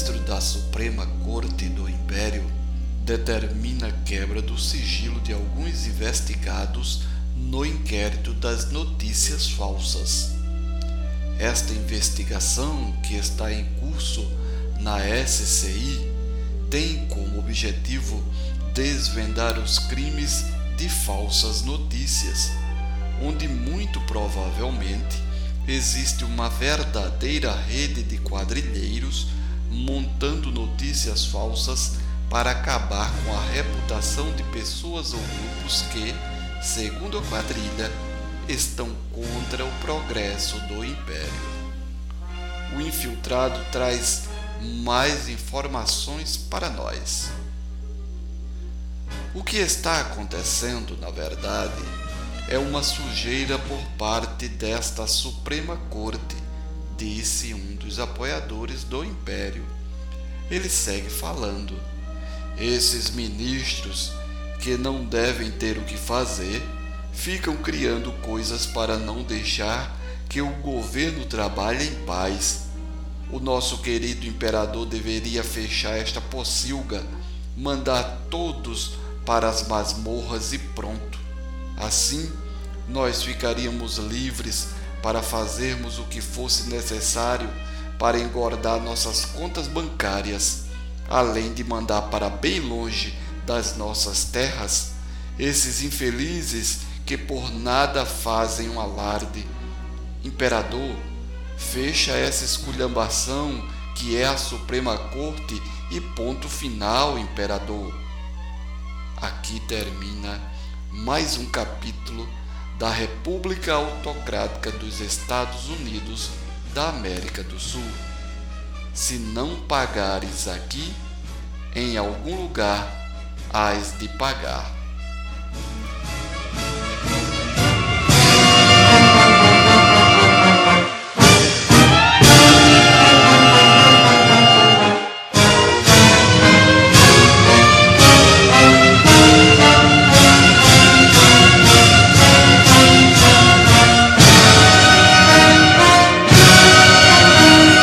ministro da Suprema Corte do Império determina a quebra do sigilo de alguns investigados no inquérito das notícias falsas. Esta investigação, que está em curso na SCI, tem como objetivo desvendar os crimes de falsas notícias, onde muito provavelmente existe uma verdadeira rede de quadrilheiros montando notícias falsas para acabar com a reputação de pessoas ou grupos que, segundo a quadrilha, estão contra o progresso do império. O infiltrado traz mais informações para nós. O que está acontecendo, na verdade, é uma sujeira por parte desta Suprema Corte, disse um dos apoiadores do Império. Ele segue falando: esses ministros que não devem ter o que fazer ficam criando coisas para não deixar que o governo trabalhe em paz. O nosso querido imperador deveria fechar esta pocilga, mandar todos para as masmorras e pronto. Assim, nós ficaríamos livres para fazermos o que fosse necessário para engordar nossas contas bancárias, além de mandar para bem longe das nossas terras esses infelizes que por nada fazem um alarde. Imperador, fecha essa esculhambação que é a Suprema Corte e ponto final, imperador. Aqui termina mais um capítulo da República Autocrática dos Estados Unidos da América do Sul. Se não pagares aqui, em algum lugar hás de pagar.